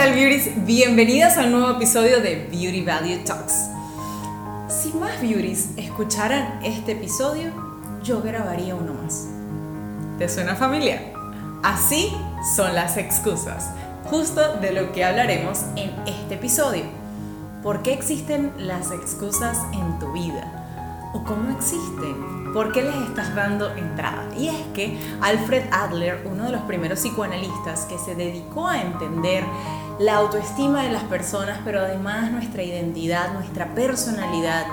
tal, beauties? Bienvenidas a un nuevo episodio de Beauty Value Talks. Si más beauties escucharan este episodio, yo grabaría uno más. ¿Te suena familiar? Así son las excusas, justo de lo que hablaremos en este episodio. ¿Por qué existen las excusas en tu vida? ¿O cómo existen? ¿Por qué les estás dando entrada? Y es que Alfred Adler, uno de los primeros psicoanalistas que se dedicó a entender la autoestima de las personas, pero además nuestra identidad, nuestra personalidad,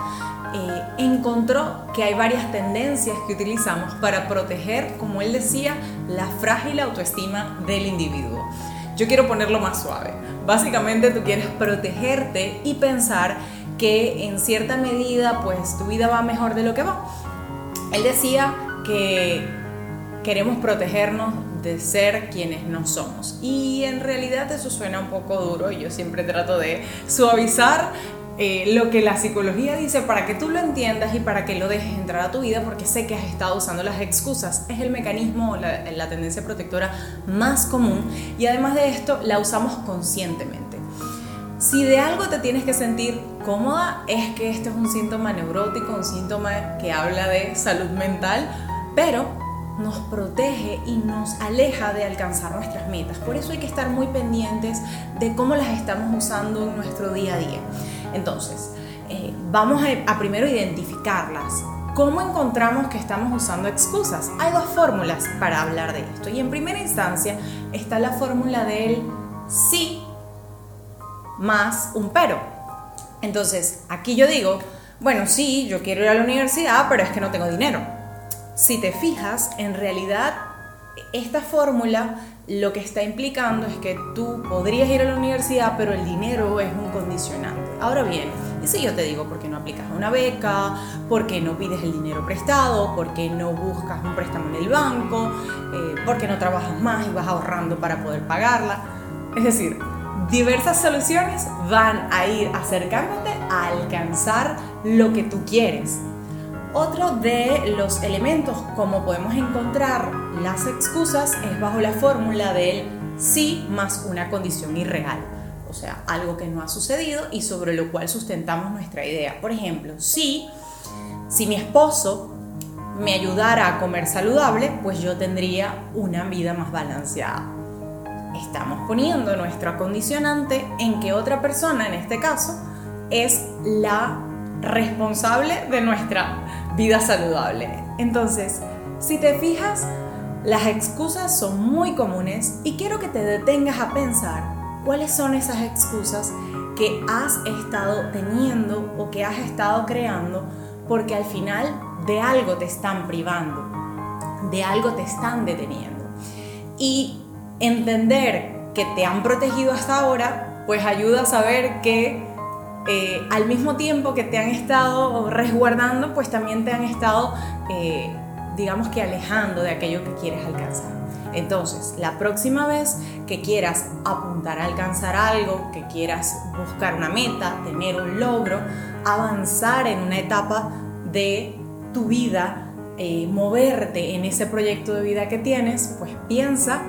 eh, encontró que hay varias tendencias que utilizamos para proteger, como él decía, la frágil autoestima del individuo. Yo quiero ponerlo más suave. Básicamente tú quieres protegerte y pensar que en cierta medida pues tu vida va mejor de lo que va él decía que queremos protegernos de ser quienes no somos. Y en realidad eso suena un poco duro y yo siempre trato de suavizar eh, lo que la psicología dice para que tú lo entiendas y para que lo dejes entrar a tu vida porque sé que has estado usando las excusas. Es el mecanismo, la, la tendencia protectora más común y además de esto la usamos conscientemente. Si de algo te tienes que sentir cómoda, es que este es un síntoma neurótico, un síntoma que habla de salud mental, pero nos protege y nos aleja de alcanzar nuestras metas. Por eso hay que estar muy pendientes de cómo las estamos usando en nuestro día a día. Entonces, eh, vamos a, a primero identificarlas. ¿Cómo encontramos que estamos usando excusas? Hay dos fórmulas para hablar de esto. Y en primera instancia está la fórmula del sí más un pero. Entonces, aquí yo digo, bueno, sí, yo quiero ir a la universidad, pero es que no tengo dinero. Si te fijas, en realidad esta fórmula lo que está implicando es que tú podrías ir a la universidad, pero el dinero es un condicionante. Ahora bien, y si yo te digo por qué no aplicas a una beca, por qué no pides el dinero prestado, por qué no buscas un préstamo en el banco, eh, por qué no trabajas más y vas ahorrando para poder pagarla. Es decir, diversas soluciones van a ir acercándote a alcanzar lo que tú quieres. Otro de los elementos como podemos encontrar las excusas es bajo la fórmula del sí más una condición irreal, o sea, algo que no ha sucedido y sobre lo cual sustentamos nuestra idea. Por ejemplo, si, si mi esposo me ayudara a comer saludable, pues yo tendría una vida más balanceada estamos poniendo nuestro acondicionante en que otra persona, en este caso, es la responsable de nuestra vida saludable. Entonces, si te fijas, las excusas son muy comunes y quiero que te detengas a pensar cuáles son esas excusas que has estado teniendo o que has estado creando porque al final de algo te están privando, de algo te están deteniendo. Y entender que te han protegido hasta ahora, pues ayuda a saber que eh, al mismo tiempo que te han estado resguardando, pues también te han estado, eh, digamos que alejando de aquello que quieres alcanzar. Entonces, la próxima vez que quieras apuntar a alcanzar algo, que quieras buscar una meta, tener un logro, avanzar en una etapa de tu vida, eh, moverte en ese proyecto de vida que tienes, pues piensa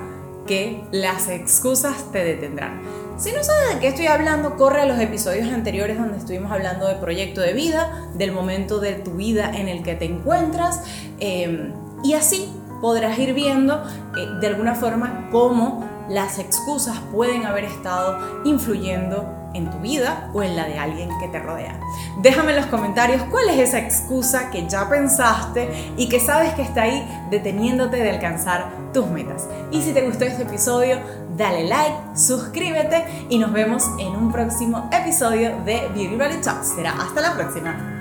que las excusas te detendrán. Si no sabes de qué estoy hablando, corre a los episodios anteriores donde estuvimos hablando de proyecto de vida, del momento de tu vida en el que te encuentras em, y así podrás ir viendo eh, de alguna forma cómo las excusas pueden haber estado influyendo en tu vida o en la de alguien que te rodea. Déjame en los comentarios cuál es esa excusa que ya pensaste y que sabes que está ahí deteniéndote de alcanzar tus metas. Y si te gustó este episodio, dale like, suscríbete y nos vemos en un próximo episodio de Beauty Valley Talks. Será hasta la próxima.